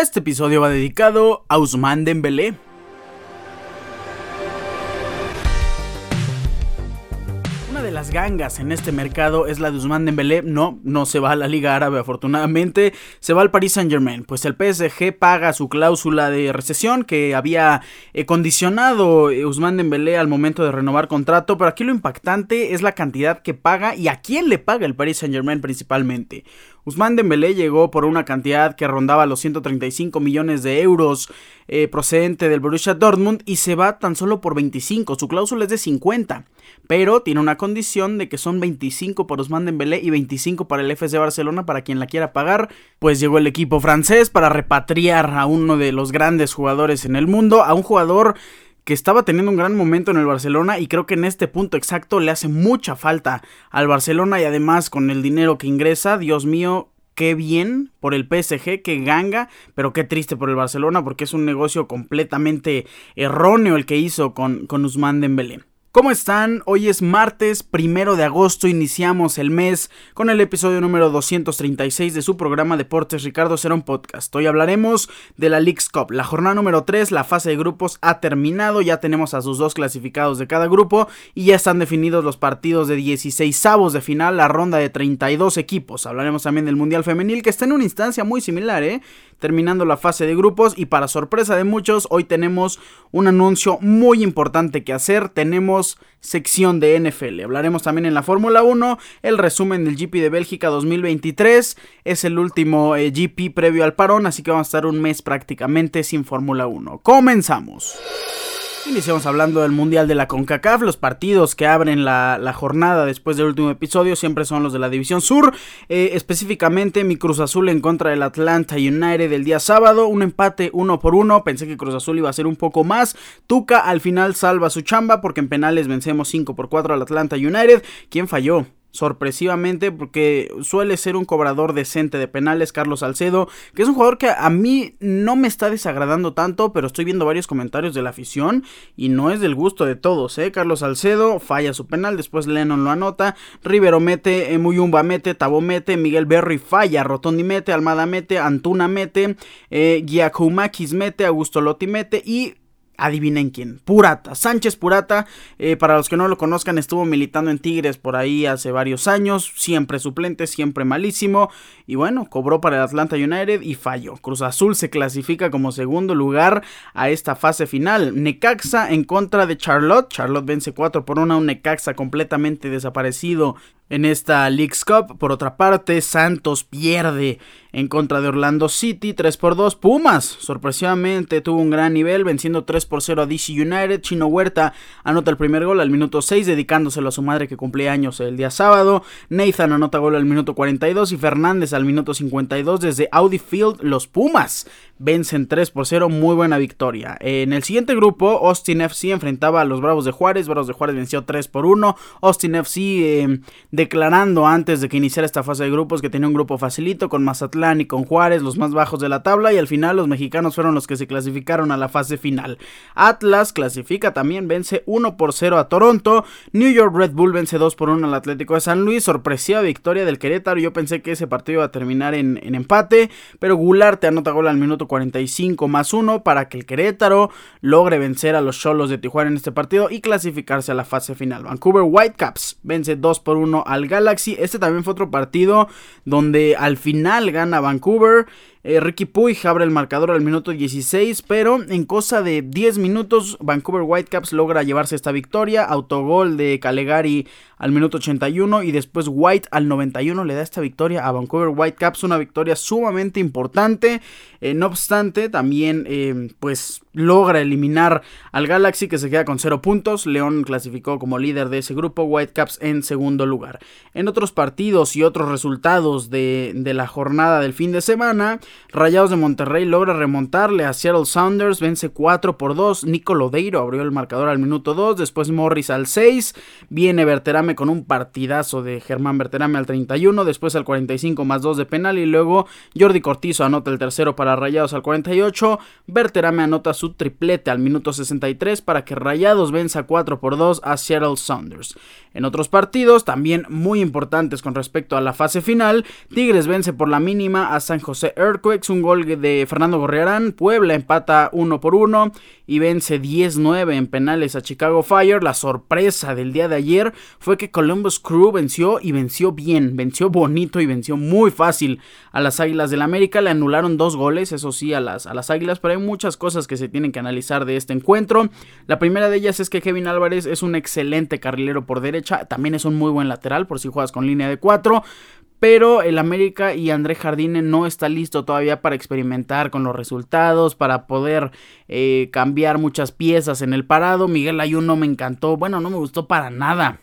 Este episodio va dedicado a Usman Dembélé. Una de las gangas en este mercado es la de Usman Dembélé. No, no se va a la Liga Árabe afortunadamente, se va al Paris Saint-Germain, pues el PSG paga su cláusula de recesión que había eh, condicionado eh, Usman Dembélé al momento de renovar contrato, pero aquí lo impactante es la cantidad que paga y a quién le paga el Paris Saint-Germain principalmente. Usman Dembélé llegó por una cantidad que rondaba los 135 millones de euros eh, procedente del Borussia Dortmund y se va tan solo por 25, su cláusula es de 50, pero tiene una condición de que son 25 por Usman Dembélé y 25 para el FC Barcelona para quien la quiera pagar, pues llegó el equipo francés para repatriar a uno de los grandes jugadores en el mundo, a un jugador que estaba teniendo un gran momento en el Barcelona y creo que en este punto exacto le hace mucha falta al Barcelona y además con el dinero que ingresa, Dios mío, qué bien por el PSG, qué ganga, pero qué triste por el Barcelona porque es un negocio completamente erróneo el que hizo con, con Usman Dembélé. ¿Cómo están? Hoy es martes primero de agosto, iniciamos el mes con el episodio número 236 de su programa Deportes Ricardo Cerón Podcast. Hoy hablaremos de la League's Cup. La jornada número 3, la fase de grupos ha terminado, ya tenemos a sus dos clasificados de cada grupo y ya están definidos los partidos de 16 avos de final, la ronda de 32 equipos. Hablaremos también del Mundial Femenil que está en una instancia muy similar, ¿eh? Terminando la fase de grupos y para sorpresa de muchos, hoy tenemos un anuncio muy importante que hacer. Tenemos sección de NFL. Hablaremos también en la Fórmula 1, el resumen del GP de Bélgica 2023. Es el último eh, GP previo al parón, así que vamos a estar un mes prácticamente sin Fórmula 1. Comenzamos. Iniciamos hablando del Mundial de la CONCACAF. Los partidos que abren la, jornada después del último episodio siempre son los de la División Sur. Eh, específicamente mi Cruz Azul en contra del Atlanta United el día sábado. Un empate uno por uno. Pensé que Cruz Azul iba a ser un poco más. Tuca al final salva su chamba porque en penales vencemos 5 por 4 al Atlanta United. ¿Quién falló? Sorpresivamente porque suele ser un cobrador decente de penales Carlos Salcedo, que es un jugador que a mí no me está desagradando tanto, pero estoy viendo varios comentarios de la afición y no es del gusto de todos, ¿eh? Carlos Salcedo falla su penal, después Lennon lo anota, Rivero mete, eh, Muyumba mete, Tabo mete, Miguel Berry falla, Rotondi mete, Almada mete, Antuna mete, eh, mete, Augusto Lotti mete y adivinen quién, Purata, Sánchez Purata, eh, para los que no lo conozcan, estuvo militando en Tigres por ahí hace varios años, siempre suplente, siempre malísimo, y bueno, cobró para el Atlanta United y falló. Cruz Azul se clasifica como segundo lugar a esta fase final. Necaxa en contra de Charlotte, Charlotte vence 4 por 1 un Necaxa completamente desaparecido en esta League's Cup. Por otra parte, Santos pierde en contra de Orlando City 3 por 2. Pumas, sorpresivamente, tuvo un gran nivel, venciendo 3 por 0 a DC United. Chino Huerta anota el primer gol al minuto 6, dedicándoselo a su madre que cumplía años el día sábado. Nathan anota gol al minuto 42 y Fernández al minuto 52 desde Audi Field. Los Pumas vencen 3 por 0, muy buena victoria. En el siguiente grupo, Austin FC enfrentaba a los Bravos de Juárez. Bravos de Juárez venció 3 por 1. Austin FC eh, declarando antes de que iniciara esta fase de grupos que tenía un grupo facilito con Mazatlán y con Juárez, los más bajos de la tabla, y al final los mexicanos fueron los que se clasificaron a la fase final. Atlas clasifica también, vence 1 por 0 a Toronto, New York Red Bull vence 2 por 1 al Atlético de San Luis, sorpresiva victoria del Querétaro, yo pensé que ese partido iba a terminar en, empate, pero Goulart te anota gol al minuto 45 más 1 para que el Querétaro logre vencer a los Cholos de Tijuana en este partido y clasificarse a la fase final. Vancouver Whitecaps vence 2 por 1 al Galaxy. Este también fue otro partido donde al final gana Vancouver. Eh, Ricky Puig abre el marcador al minuto 16, pero en cosa de 10 minutos Vancouver Whitecaps logra llevarse esta victoria. Autogol de Calegari al minuto 81 y después White al 91 le da esta victoria a Vancouver Whitecaps, una victoria sumamente importante. Eh, no obstante, también eh, pues logra eliminar al Galaxy que se queda con 0 puntos. León clasificó como líder de ese grupo, Whitecaps en segundo lugar. En otros partidos y otros resultados de, de la jornada del fin de semana, Rayados de Monterrey logra remontarle a Seattle Sounders, vence 4 por 2. Nico Lodeiro abrió el marcador al minuto 2, después Morris al 6. Viene Berterame con un partidazo de Germán Berterame al 31, después al 45 más 2 de penal y luego Jordi Cortizo anota el tercero para Rayados al 48. Berterame anota su triplete al minuto 63 para que Rayados venza 4 por 2 a Seattle Sounders. En otros partidos, también muy importantes con respecto a la fase final, Tigres vence por la mínima a San José Earth Un gol de Fernando Gorriarán. Puebla empata 1 por 1 y vence 10-9 en penales a Chicago Fire. La sorpresa del día de ayer fue que Columbus Crew venció y venció bien, venció bonito y venció muy fácil a las Águilas del América. Le anularon dos goles, eso sí, a las, a las Águilas, pero hay muchas cosas que se tienen que analizar de este encuentro. La primera de ellas es que Kevin Álvarez es un excelente carrilero por derecha, también es un muy buen lateral por si juegas con línea de 4 pero el América y André Jardine no está listo todavía para experimentar con los resultados, para poder eh, cambiar muchas piezas en el parado. Miguel Ayun no me encantó, bueno, no me gustó para nada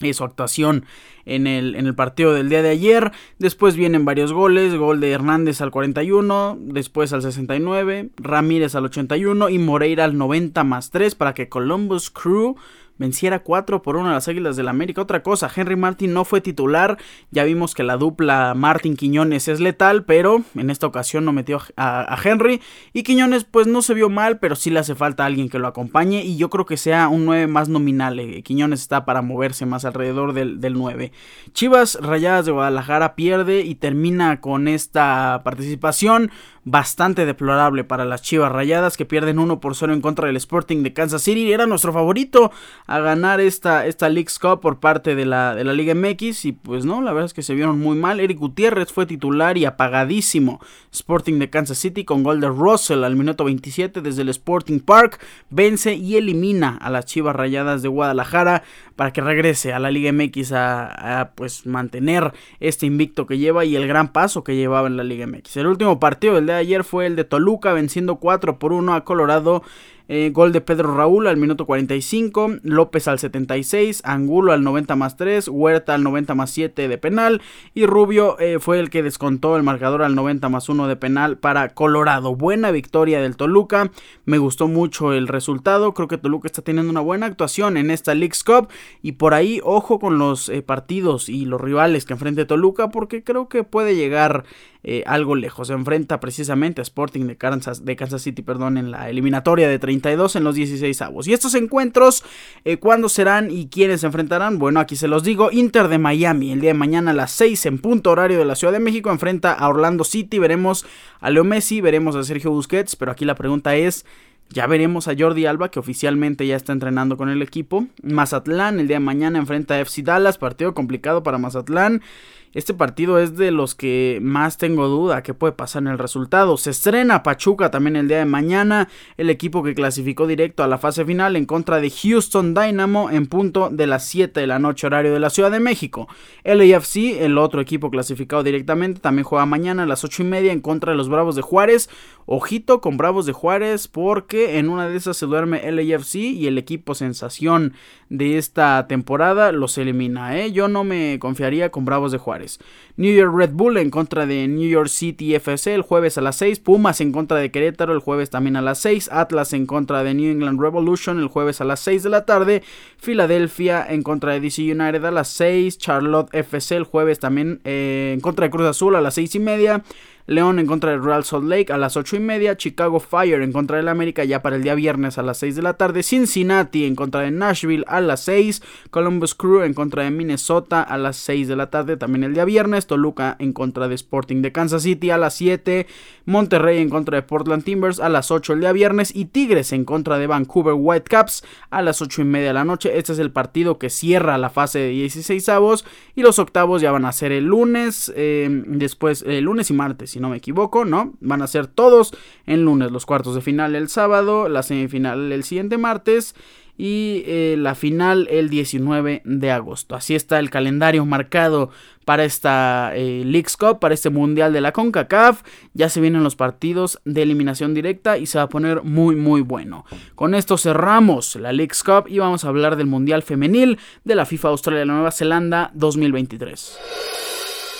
eh, su actuación en el, en el, partido del día de ayer. Después vienen varios goles, gol de Hernández al 41, después al 69, Ramírez al 81 y Moreira al 90 más 3 para que Columbus Crew venciera 4 por 1 a las Águilas del la América. Otra cosa, Henry Martin no fue titular. Ya vimos que la dupla Martin Quiñones es letal, pero en esta ocasión no metió a, Henry. Y Quiñones pues no se vio mal, pero sí le hace falta alguien que lo acompañe. Y yo creo que sea un 9 más nominal. Eh, Quiñones está para moverse más alrededor del, del 9. Chivas Rayadas de Guadalajara pierde y termina con esta participación bastante deplorable para las Chivas Rayadas que pierden 1 por 0 en contra del Sporting de Kansas City. Era nuestro favorito a ganar esta, esta League's Cup por parte de la, de la Liga MX y pues no, la verdad es que se vieron muy mal. Eric Gutiérrez fue titular y apagadísimo. Sporting de Kansas City con gol de Russell al minuto 27 desde el Sporting Park vence y elimina a las Chivas Rayadas de Guadalajara para que regrese a la Liga MX a, a pues mantener este invicto que lleva y el gran paso que llevaba en la Liga MX. El último partido del día de ayer fue el de Toluca venciendo 4 por 1 a Colorado eh, gol de Pedro Raúl al minuto 45, López al 76, Angulo al 90 más 3, Huerta al 90 más 7 de penal y Rubio eh, fue el que descontó el marcador al 90 más 1 de penal para Colorado. Buena victoria del Toluca, me gustó mucho el resultado, creo que Toluca está teniendo una buena actuación en esta League's Cup y por ahí ojo con los eh, partidos y los rivales que enfrente Toluca porque creo que puede llegar algo lejos. Se enfrenta precisamente a Sporting de Kansas, de Kansas City perdón, en la eliminatoria de 30 en los 16 avos. Y estos encuentros, eh, ¿cuándo serán y quiénes se enfrentarán? Bueno, aquí se los digo. Inter de Miami, el día de mañana a las 6 en punto horario de la Ciudad de México, enfrenta a Orlando City. Veremos a Leo Messi, veremos a Sergio Busquets, pero aquí la pregunta es... Ya veremos a Jordi Alba, que oficialmente ya está entrenando con el equipo. Mazatlán, el día de mañana enfrenta a FC Dallas, partido complicado para Mazatlán. Este partido es de los que más tengo duda que puede pasar en el resultado. Se estrena Pachuca también el día de mañana, el equipo que clasificó directo a la fase final en contra de Houston Dynamo en punto de las 7 de la noche horario de la Ciudad de México. LAFC, el otro equipo clasificado directamente, también juega mañana a las 8 y media en contra de los Bravos de Juárez. Ojito con Bravos de Juárez porque en una de esas se duerme LAFC y el equipo sensación de esta temporada los elimina. ¿eh? Yo no me confiaría con Bravos de Juárez. New York Red Bull en contra de New York City FC el jueves a las 6. Pumas en contra de Querétaro el jueves también a las 6. Atlas en contra de New England Revolution el jueves a las 6 de la tarde. Filadelfia en contra de DC United a las 6. Charlotte FC el jueves también eh, en contra de Cruz Azul a las 6 y media. León en contra de Real Salt Lake a las 8 y media, Chicago Fire en contra del América ya para el día viernes a las 6 de la tarde, Cincinnati en contra de Nashville a las 6, Columbus Crew en contra de Minnesota a las 6 de la tarde también el día viernes, Toluca en contra de Sporting de Kansas City a las 7, Monterrey en contra de Portland Timbers a las 8 el día viernes y Tigres en contra de Vancouver Whitecaps a las 8 y media de la noche. Este es el partido que cierra la fase de 16 avos y los octavos ya van a ser el lunes, eh, después el lunes y martes si no me equivoco, ¿no? Van a ser todos en lunes, los cuartos de final el sábado, la semifinal el siguiente martes y eh, la final el 19 de agosto. Así está el calendario marcado para esta eh, League's Cup, para este Mundial de la CONCACAF. Ya se vienen los partidos de eliminación directa y se va a poner muy muy bueno. Con esto cerramos la League's Cup y vamos a hablar del Mundial Femenil de la FIFA Australia Nueva Zelanda 2023.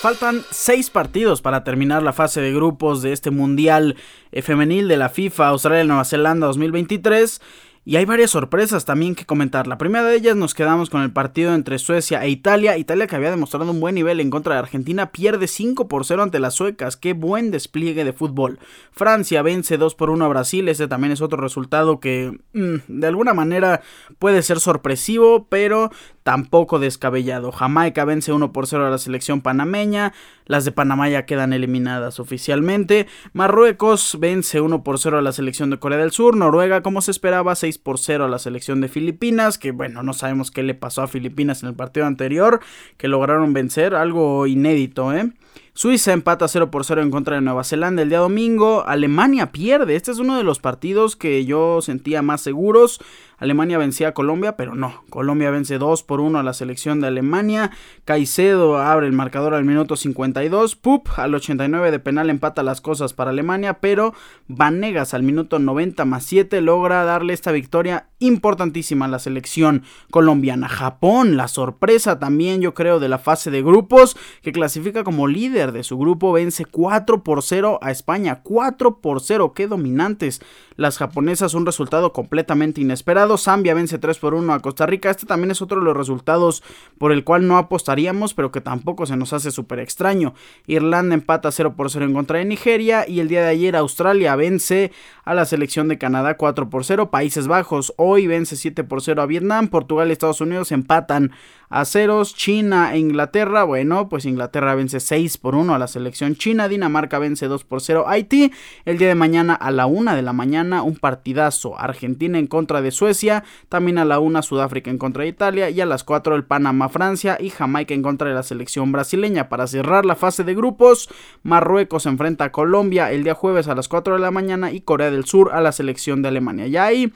Faltan seis partidos para terminar la fase de grupos de este Mundial eh, Femenil de la FIFA Australia-Nueva Zelanda 2023. Y hay varias sorpresas también que comentar. La primera de ellas nos quedamos con el partido entre Suecia e Italia. Italia que había demostrado un buen nivel en contra de Argentina pierde 5 por 0 ante las suecas. Qué buen despliegue de fútbol. Francia vence 2 por 1 a Brasil. Ese también es otro resultado que mm, de alguna manera puede ser sorpresivo, pero tampoco descabellado. Jamaica vence 1 por 0 a la selección panameña. Las de Panamá ya quedan eliminadas oficialmente. Marruecos vence 1 por 0 a la selección de Corea del Sur. Noruega, como se esperaba, 6 por 0 a la selección de Filipinas. Que bueno, no sabemos qué le pasó a Filipinas en el partido anterior. Que lograron vencer. Algo inédito, ¿eh? Suiza empata 0 por 0 en contra de Nueva Zelanda el día domingo. Alemania pierde. Este es uno de los partidos que yo sentía más seguros. Alemania vencía a Colombia, pero no. Colombia vence 2 por 1 a la selección de Alemania. Caicedo abre el marcador al minuto 52. Pup al 89 de penal empata las cosas para Alemania, pero Vanegas al minuto 90 más 7 logra darle esta victoria importantísima a la selección colombiana. Japón, la sorpresa también yo creo de la fase de grupos, que clasifica como líder de su grupo, vence 4 por 0 a España. 4 por 0, qué dominantes las japonesas, un resultado completamente inesperado. Zambia vence 3 por 1 a Costa Rica. Este también es otro de los resultados por el cual no apostaríamos, pero que tampoco se nos hace súper extraño. Irlanda empata 0 por 0 en contra de Nigeria. Y el día de ayer Australia vence a la selección de Canadá 4 por 0. Países Bajos hoy vence 7 por 0 a Vietnam. Portugal y Estados Unidos empatan a ceros. China e Inglaterra, bueno, pues Inglaterra vence 6 por 1 a la selección china. Dinamarca vence 2 por 0 a Haití. El día de mañana a la 1 de la mañana un partidazo. Argentina en contra de Suecia. También a la 1 Sudáfrica en contra de Italia. Y a las 4 el Panamá Francia y Jamaica en contra de la selección brasileña. Para cerrar la fase de grupos, Marruecos enfrenta a Colombia el día jueves a las 4 de la mañana y Corea del Sur a la selección de Alemania. Ya ahí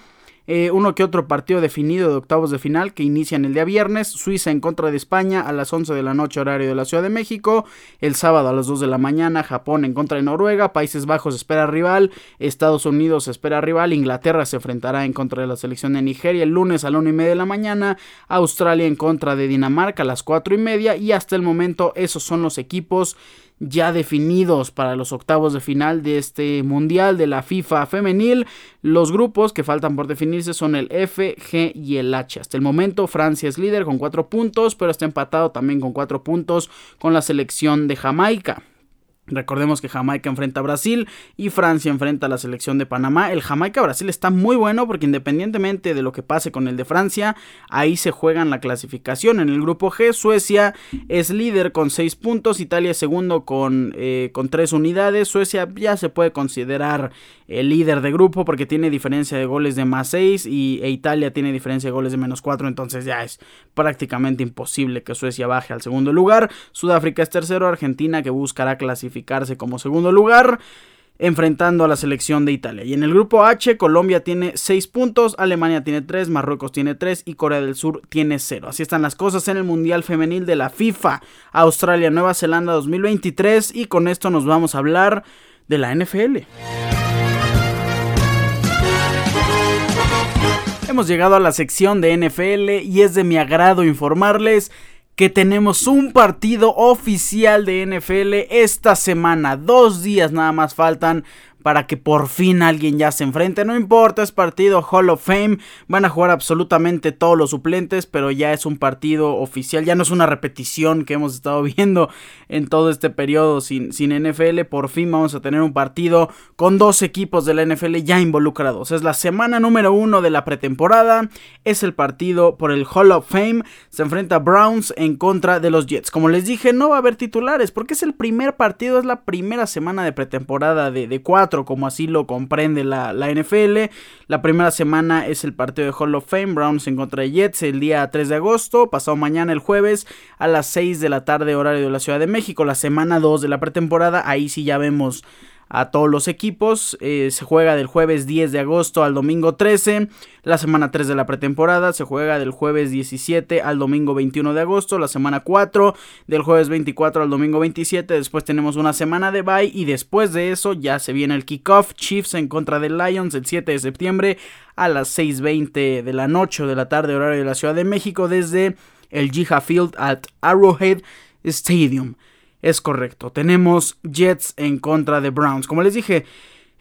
eh, uno que otro partido definido de octavos de final que inician el día viernes. Suiza en contra de España a las 11 de la noche horario de la Ciudad de México. El sábado a las 2 de la mañana Japón en contra de Noruega. Países Bajos espera rival. Estados Unidos espera rival. Inglaterra se enfrentará en contra de la selección de Nigeria el lunes a la 1 y media de la mañana. Australia en contra de Dinamarca a las 4 y media. Y hasta el momento esos son los equipos ya definidos para los octavos de final de este mundial de la FIFA femenil. Los grupos que faltan por definirse son el F, G y el H. Hasta el momento Francia es líder con 4 puntos, pero está empatado también con 4 puntos con la selección de Jamaica. Recordemos que Jamaica enfrenta a Brasil y Francia enfrenta a la selección de Panamá. El Jamaica-Brasil está muy bueno porque independientemente de lo que pase con el de Francia, ahí se juegan la clasificación. En el grupo G, Suecia es líder con 6 puntos, Italia es segundo con, eh, con 3 unidades. Suecia ya se puede considerar el líder de grupo porque tiene diferencia de goles de más 6 y e Italia tiene diferencia de goles de menos 4, entonces ya es prácticamente imposible que Suecia baje al segundo lugar. Sudáfrica es tercero, Argentina que buscará clasificarse como segundo lugar enfrentando a la selección de Italia. Y en el grupo H, Colombia tiene 6 puntos, Alemania tiene 3, Marruecos tiene 3 y Corea del Sur tiene 0. Así están las cosas en el Mundial Femenil de la FIFA, Australia, Nueva Zelanda 2023 y con esto nos vamos a hablar de la NFL. Hemos llegado a la sección de NFL y es de mi agrado informarles que tenemos un partido oficial de NFL esta semana. Dos días nada más faltan para que por fin alguien ya se enfrente. No importa, es partido Hall of Fame. Van a jugar absolutamente todos los suplentes, pero ya es un partido oficial. Ya no es una repetición que hemos estado viendo en todo este periodo sin, sin NFL. Por fin vamos a tener un partido con dos equipos de la NFL ya involucrados. Es la semana número uno de la pretemporada. Es el partido por el Hall of Fame. Se enfrenta Browns en contra de los Jets. Como les dije, no va a haber titulares porque es el primer partido, es la primera semana de pretemporada de, de cuatro como así lo comprende la, NFL. La primera semana es el partido de Hall of Fame, Browns en contra de Jets, el día 3 de agosto, pasado mañana el jueves a las 6 de la tarde horario de la Ciudad de México, la semana 2 de la pretemporada, ahí sí ya vemos a todos los equipos. Eh, se juega del jueves 10 de agosto al domingo 13. La semana 3 de la pretemporada se juega del jueves 17 al domingo 21 de agosto. La semana 4 del jueves 24 al domingo 27. Después tenemos una semana de bye y después de eso ya se viene el kickoff. Chiefs en contra de Lions el 7 de septiembre a las 6.20 de la noche o de la tarde horario de la Ciudad de México desde el Jiha Field at Arrowhead Stadium. Es correcto. Tenemos Jets en contra de Browns. Como les dije,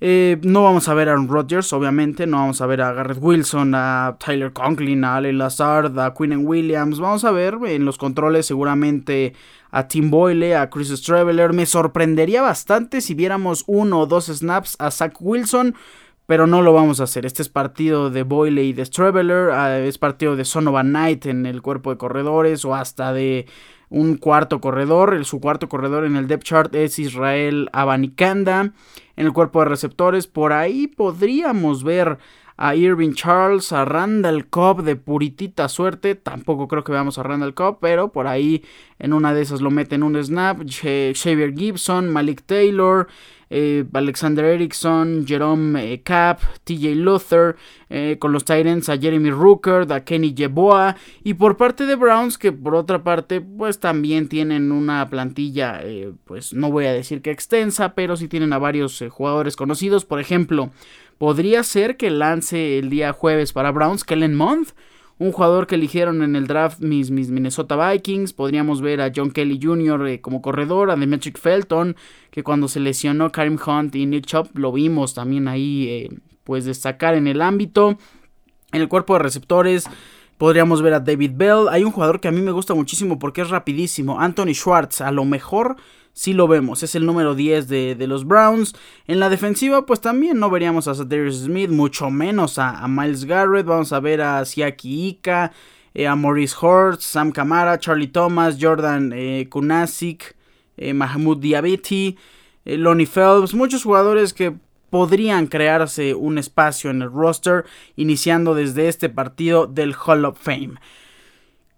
Eh, no vamos a ver a Aaron Rodgers, obviamente. No vamos a ver a Garrett Wilson, a Tyler Conklin, a Ale Lazard, a Quinn Williams. Vamos a ver en los controles seguramente a Tim Boyle, a Chris Straveler. Me sorprendería bastante si viéramos uno o dos snaps a Zach Wilson. Pero no lo vamos a hacer. Este es partido de Boyle y de Straveler. Ah, es partido de Sonovan Knight en el cuerpo de corredores. O hasta de un cuarto corredor. El, su cuarto corredor en el depth chart es Israel Abanikanda. En el cuerpo de receptores, por ahí podríamos ver a Irving Charles, a Randall Cobb de puritita suerte. Tampoco creo que veamos a Randall Cobb, pero por ahí en una de esas lo meten un snap. Xavier Gibson, Malik Taylor. Eh, Alexander Erickson, Jerome eh, Cap, TJ Luther, eh, con los Titans a Jeremy Rooker, a Kenny Jeboa, y por parte de Browns, que por otra parte, pues también tienen una plantilla, pues no voy a decir que extensa, pero sí tienen a varios jugadores conocidos, por ejemplo, podría ser que lance el día jueves para Browns Kellen Month, un jugador que eligieron en el draft mis, mis Minnesota Vikings. Podríamos ver a John Kelly Jr. Eh, como corredor, a Demetric Felton, que cuando se lesionó Karim Hunt y Nick Chop lo vimos también ahí eh, pues destacar en el ámbito. En el cuerpo de receptores podríamos ver a David Bell. Hay un jugador que a mí me gusta muchísimo porque es rapidísimo, Anthony Schwartz. A lo mejor sí lo vemos, es el número 10 de, los Browns. En la defensiva, pues también no veríamos a Darius Smith, mucho menos a, Miles Garrett. Vamos a ver a Siaki Ika, eh, a Maurice Hortz, Sam Camara, Charlie Thomas, Jordan eh, Kunasik, eh, Mahmoud Diabetes, Lonnie Phelps, muchos jugadores que podrían crearse un espacio en el roster, iniciando desde este partido del Hall of Fame.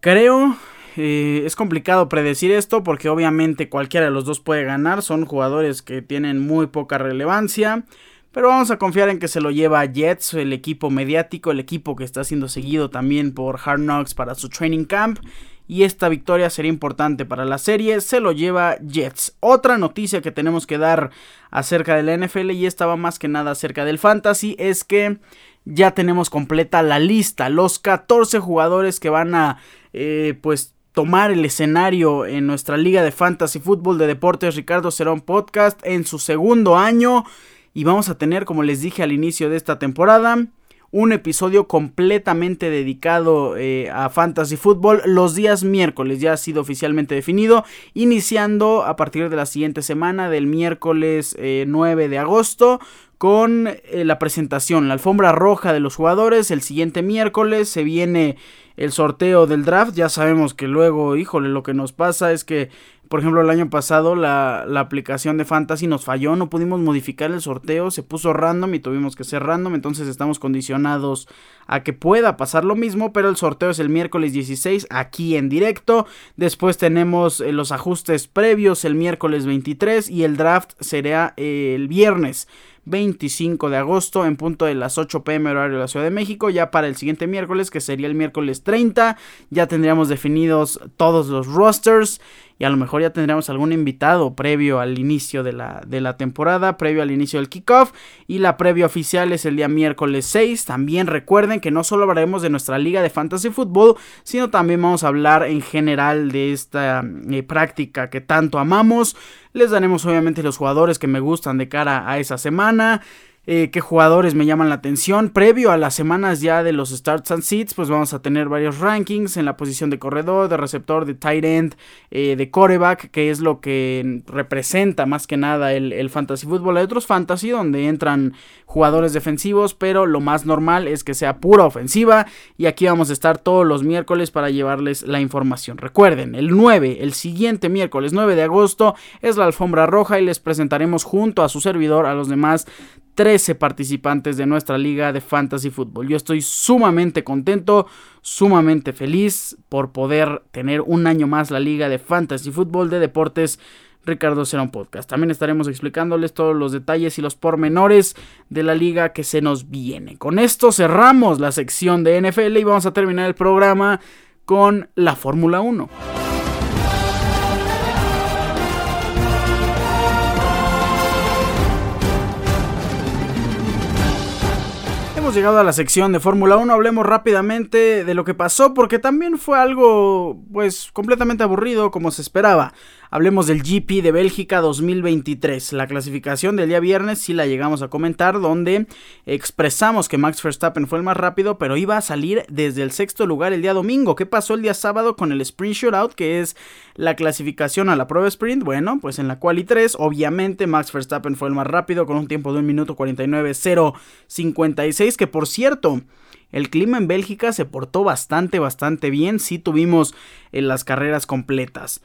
Creo eh, es complicado predecir esto porque obviamente cualquiera de los dos puede ganar. Son jugadores que tienen muy poca relevancia. Pero vamos a confiar en que se lo lleva Jets, el equipo mediático, el equipo que está siendo seguido también por Hard Knocks para su training camp. Y esta victoria sería importante para la serie. Se lo lleva Jets. Otra noticia que tenemos que dar acerca de la NFL y esta va más que nada acerca del fantasy es que ya tenemos completa la lista. Los 14 jugadores que van a eh, pues tomar el escenario en nuestra liga de fantasy fútbol de deportes Ricardo Cerón Podcast en su segundo año. Y vamos a tener como les dije al inicio de esta temporada un episodio completamente dedicado eh, a fantasy fútbol los días miércoles. Ya ha sido oficialmente definido iniciando a partir de la siguiente semana del miércoles 9 eh, de agosto con eh, la presentación, la alfombra roja de los jugadores. El siguiente miércoles se viene el sorteo del draft. Ya sabemos que luego, híjole, lo que nos pasa es que, por ejemplo, el año pasado la, la, aplicación de Fantasy nos falló, no pudimos modificar el sorteo, se puso random y tuvimos que ser random, entonces estamos condicionados a que pueda pasar lo mismo, pero el sorteo es el miércoles 16 aquí en directo. Después tenemos eh, los ajustes previos el miércoles 23 y el draft será eh, el viernes 25 de agosto en punto de las 8 pm horario de la Ciudad de México. Ya para el siguiente miércoles, que sería el miércoles 30, ya tendríamos definidos todos los rosters y a lo mejor ya tendremos algún invitado previo al inicio de la, de la temporada, previo al inicio del kickoff y la previa oficial es el día miércoles 6. También recuerden que no solo hablaremos de nuestra liga de fantasy fútbol, sino también vamos a hablar en general de esta eh, práctica que tanto amamos. Les daremos obviamente los jugadores que me gustan de cara a esa semana. Eh, qué jugadores me llaman la atención. Previo a las semanas ya de los starts and seats, pues vamos a tener varios rankings en la posición de corredor, de receptor, de tight end, eh, de coreback, que es lo que representa más que nada el, el fantasy fútbol. Hay otros fantasy donde entran jugadores defensivos, pero lo más normal es que sea pura ofensiva. Y aquí vamos a estar todos los miércoles para llevarles la información. Recuerden, el 9, el siguiente miércoles 9 de agosto, es la alfombra roja y les presentaremos junto a su servidor a los demás 13 participantes de nuestra liga de fantasy fútbol. Yo estoy sumamente contento, sumamente feliz por poder tener un año más la liga de fantasy fútbol de deportes. Ricardo será un podcast. También estaremos explicándoles todos los detalles y los pormenores de la liga que se nos viene. Con esto cerramos la sección de NFL y vamos a terminar el programa con la Fórmula 1. Llegado a la sección de Fórmula 1, hablemos rápidamente de lo que pasó porque también fue algo pues completamente aburrido como se esperaba. Hablemos del GP de Bélgica 2023. La clasificación del día viernes sí la llegamos a comentar, donde expresamos que Max Verstappen fue el más rápido, pero iba a salir desde el sexto lugar el día domingo. ¿Qué pasó el día sábado con el Sprint Shootout, que es la clasificación a la prueba sprint? Bueno, pues en la quali 3, obviamente Max Verstappen fue el más rápido con un tiempo de 1 minuto 49.056, que por cierto... El clima en Bélgica se portó bastante, bastante bien. Sí tuvimos en las carreras completas.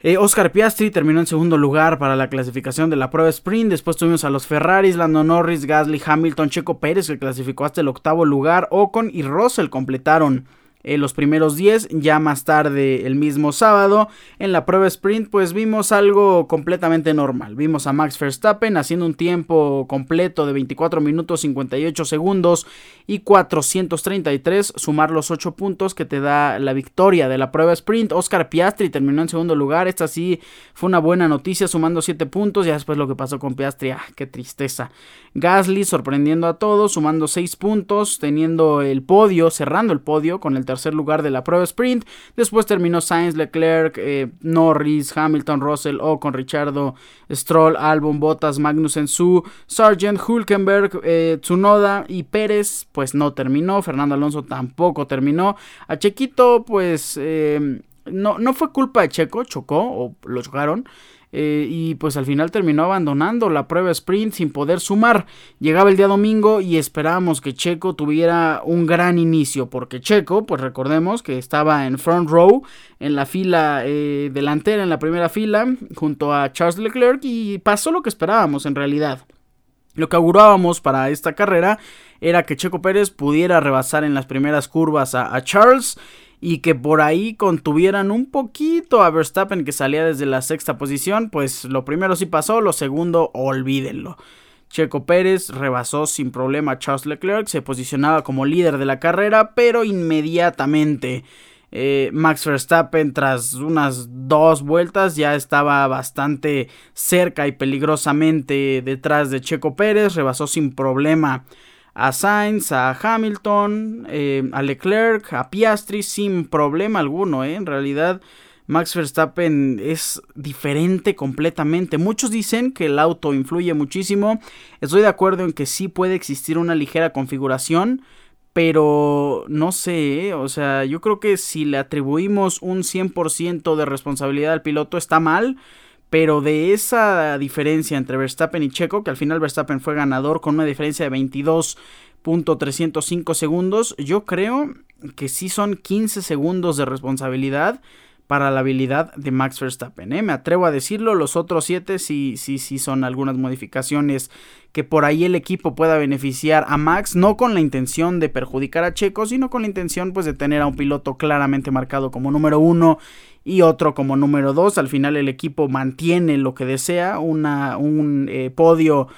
Eh, Oscar Piastri terminó en segundo lugar para la clasificación de la prueba sprint. Después tuvimos a los Ferraris, Lando Norris, Gasly, Hamilton, Checo Pérez que clasificó hasta el octavo lugar. Ocon y Russell completaron los primeros 10, ya más tarde el mismo sábado en la prueba sprint pues vimos algo completamente normal, vimos a Max Verstappen haciendo un tiempo completo de 24 minutos 58 segundos y 433, sumar los 8 puntos que te da la victoria de la prueba sprint, Oscar Piastri terminó en segundo lugar, esta sí fue una buena noticia sumando 7 puntos, ya después lo que pasó con Piastri, ah, qué tristeza, Gasly sorprendiendo a todos, sumando 6 puntos, teniendo el podio, cerrando el podio con el tercer lugar de la prueba sprint. Después terminó Sainz, Leclerc, eh, Norris, Hamilton, Russell, con Richardo, Stroll, Albon, Bottas, Magnussen, Su, Sargent, Hulkenberg, eh, Tsunoda y Pérez, pues no terminó. Fernando Alonso tampoco terminó. A Chequito, pues eh, no, no fue culpa de Checo, chocó o lo chocaron. Eh, y pues al final terminó abandonando la prueba sprint sin poder sumar. Llegaba el día domingo y esperábamos que Checo tuviera un gran inicio, porque Checo, pues recordemos que estaba en front row, en la fila eh, delantera, en la primera fila, junto a Charles Leclerc y pasó lo que esperábamos en realidad. Lo que augurábamos para esta carrera era que Checo Pérez pudiera rebasar en las primeras curvas a Charles y que por ahí contuvieran un poquito a Verstappen que salía desde la sexta posición, pues lo primero sí pasó, lo segundo olvídenlo. Checo Pérez rebasó sin problema a Charles Leclerc, se posicionaba como líder de la carrera, pero inmediatamente eh, Max Verstappen tras unas dos vueltas ya estaba bastante cerca y peligrosamente detrás de Checo Pérez, rebasó sin problema a Sainz, a Hamilton, eh, a Leclerc, a Piastri sin problema alguno. ¿eh? En realidad, Max Verstappen es diferente completamente. Muchos dicen que el auto influye muchísimo. Estoy de acuerdo en que sí puede existir una ligera configuración. Pero no sé, ¿eh? o sea, yo creo que si le atribuimos un 100% de responsabilidad al piloto está mal. Pero de esa diferencia entre Verstappen y Checo, que al final Verstappen fue ganador con una diferencia de 22.305 segundos, yo creo que sí son 15 segundos de responsabilidad para la habilidad de Max Verstappen. ¿eh? Me atrevo a decirlo, los otros 7 sí, sí, sí son algunas modificaciones que por ahí el equipo pueda beneficiar a Max, no con la intención de perjudicar a Checo, sino con la intención pues de tener a un piloto claramente marcado como número uno y otro como número 2. Al final el equipo mantiene lo que desea, una, un eh, podio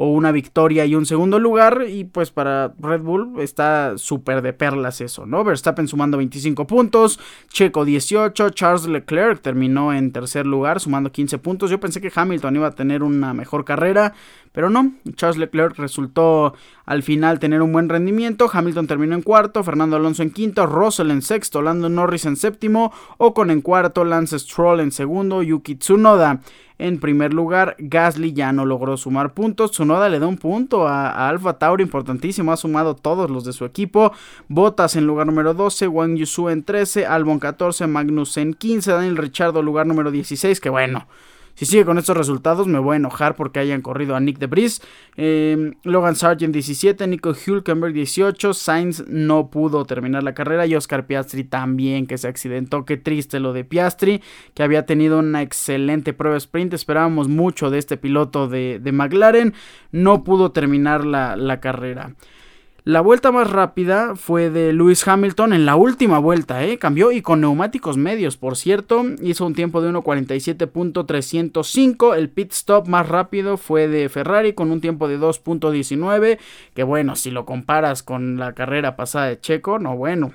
o una victoria y un segundo lugar. Y pues para Red Bull está súper de perlas eso, ¿no? Verstappen sumando 25 puntos, Checo 18, Charles Leclerc terminó en tercer lugar sumando 15 puntos. Yo pensé que Hamilton iba a tener una mejor carrera, pero no, Charles Leclerc resultó al final tener un buen rendimiento. Hamilton terminó en cuarto, Fernando Alonso en quinto, Russell en sexto, Lando Norris en séptimo, Ocon en cuarto, Lance Stroll en segundo, Yuki Tsunoda en primer lugar. Gasly ya no logró sumar puntos. Tsunoda le da un punto a, Alfa Tauri importantísimo. Ha sumado todos los de su equipo. Botas en lugar número 12. Wang Yusu en 13. Albon 14. Magnus en 15. Daniel Richardo lugar número 16. Que bueno. Si sigue con estos resultados, me voy a enojar porque hayan corrido a Nick DeBris. Eh, Logan Sargent 17, Nico Hulkenberg 18, Sainz no pudo terminar la carrera y Oscar Piastri también que se accidentó. Qué triste lo de Piastri, que había tenido una excelente prueba sprint. Esperábamos mucho de este piloto de, McLaren. No pudo terminar la, la carrera. La vuelta más rápida fue de Lewis Hamilton en la última vuelta, ¿eh? cambió y con neumáticos medios, por cierto, hizo un tiempo de 1.47.305. El pit stop más rápido fue de Ferrari con un tiempo de 2.19, que bueno, si lo comparas con la carrera pasada de Checo, no bueno,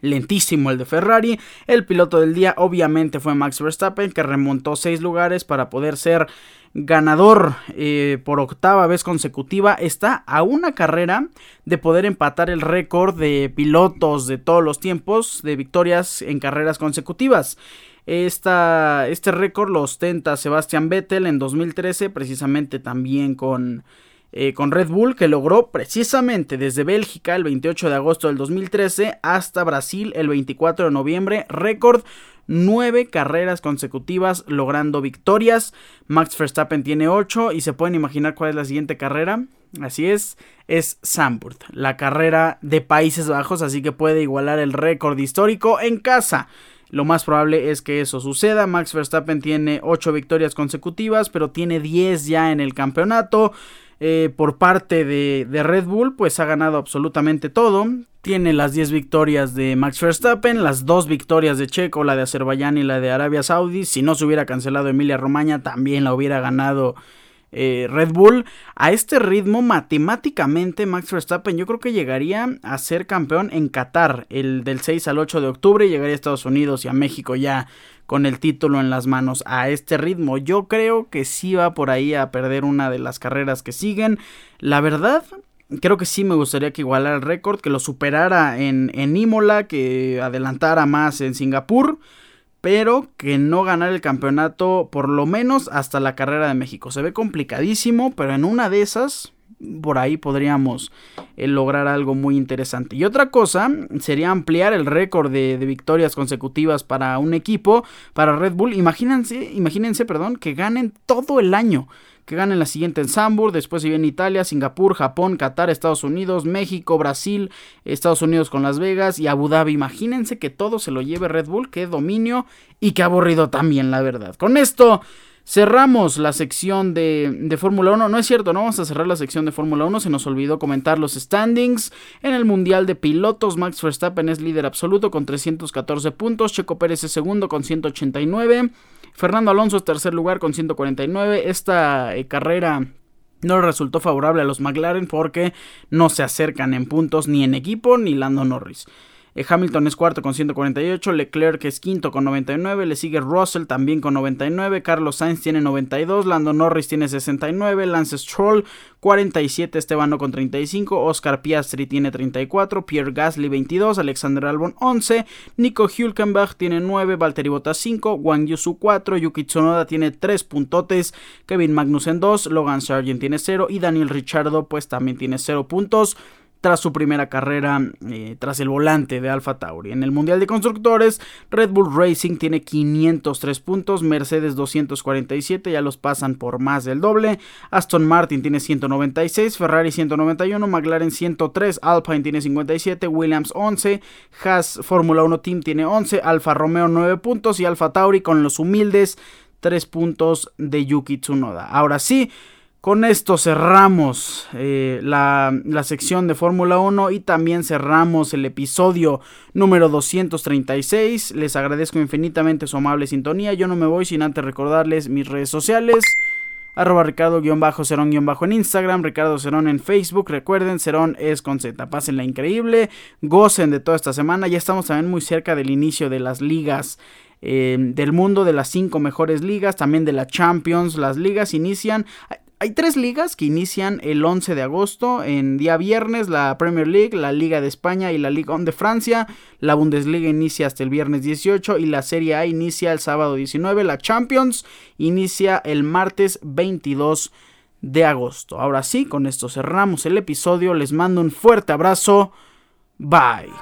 lentísimo el de Ferrari. El piloto del día obviamente fue Max Verstappen que remontó 6 lugares para poder ser ganador eh, por octava vez consecutiva. Está a una carrera de poder empatar el récord de pilotos de todos los tiempos de victorias en carreras consecutivas. Este récord lo ostenta Sebastian Vettel en 2013, precisamente también con, eh, con Red Bull, que logró precisamente desde Bélgica el 28 de agosto del 2013 hasta Brasil el 24 de noviembre, récord nueve carreras consecutivas logrando victorias. Max Verstappen tiene ocho y se pueden imaginar cuál es la siguiente carrera. Así es, es Zandvoort, la carrera de Países Bajos, así que puede igualar el récord histórico en casa. Lo más probable es que eso suceda. Max Verstappen tiene 8 victorias consecutivas, pero tiene 10 ya en el campeonato. Eh, por parte de, Red Bull, pues ha ganado absolutamente todo. Tiene las 10 victorias de Max Verstappen, las 2 victorias de Checo, la de Azerbaiyán y la de Arabia Saudí. Si no se hubiera cancelado Emilia Romagna, también la hubiera ganado eh, Red Bull. A este ritmo, matemáticamente, Max Verstappen yo creo que llegaría a ser campeón en Qatar, el del 6 al 8 de octubre, llegaría a Estados Unidos y a México ya con el título en las manos a este ritmo. Yo creo que sí va por ahí a perder una de las carreras que siguen. La verdad, creo que sí me gustaría que igualara el récord, que lo superara en, en Imola, que adelantara más en Singapur pero que no ganar el campeonato por lo menos hasta la carrera de México. Se ve complicadísimo, pero en una de esas, por ahí podríamos eh, lograr algo muy interesante. Y otra cosa sería ampliar el récord de, victorias consecutivas para un equipo, para Red Bull. Imagínense, imagínense, perdón, que ganen todo el año que ganen la siguiente en Sambur, después se viene Italia, Singapur, Japón, Qatar, Estados Unidos, México, Brasil, Estados Unidos con Las Vegas y Abu Dhabi. Imagínense que todo se lo lleve Red Bull, qué dominio y qué aburrido también, la verdad. Con esto cerramos la sección de, de Fórmula 1. No es cierto, no vamos a cerrar la sección de Fórmula 1. Se nos olvidó comentar los standings. En el Mundial de Pilotos, Max Verstappen es líder absoluto con 314 puntos. Checo Pérez es segundo con 189. Fernando Alonso es tercer lugar con 149. Esta eh, carrera no resultó favorable a los McLaren porque no se acercan en puntos ni en equipo ni Lando Norris. Eh, Hamilton es cuarto con 148, Leclerc es quinto con 99, le sigue Russell también con 99, Carlos Sainz tiene 92, Lando Norris tiene 69, Lance Stroll 47, Esteban con 35, Oscar Piastri tiene 34, Pierre Gasly 22, Alexander Albon 11, Nico Hülkenberg tiene 9, Valtteri Bottas 5, Wang Yusu 4, Yuki Tsunoda tiene 3 puntotes, Kevin Magnussen 2, Logan Sargent tiene 0 y Daniel Ricciardo pues también tiene 0 puntos tras su primera carrera eh, tras el volante de Alfa Tauri. En el Mundial de Constructores, Red Bull Racing tiene 503 puntos, Mercedes 247, ya los pasan por más del doble, Aston Martin tiene 196, Ferrari 191, McLaren 103, Alpine tiene 57, Williams 11, Haas Fórmula 1 Team tiene 11, Alfa Romeo 9 puntos y Alfa Tauri con los humildes 3 puntos de Yuki Tsunoda. Ahora sí, con esto cerramos eh, la, la, sección de Fórmula 1 y también cerramos el episodio número 236. Les agradezco infinitamente su amable sintonía. Yo no me voy sin antes recordarles mis redes sociales. Arroba Ricardo-Cerón- en Instagram, Ricardo Cerón en Facebook. Recuerden, Cerón es con Z. Pásenla increíble. Gocen de toda esta semana. Ya estamos también muy cerca del inicio de las ligas eh, del mundo, de las cinco mejores ligas, también de la Champions. Las ligas inician. Hay tres ligas que inician el 11 de agosto, en día viernes, la Premier League, la Liga de España y la Liga 1 de Francia. La Bundesliga inicia hasta el viernes 18 y la Serie A inicia el sábado 19. La Champions inicia el martes 22 de agosto. Ahora sí, con esto cerramos el episodio. Les mando un fuerte abrazo. Bye.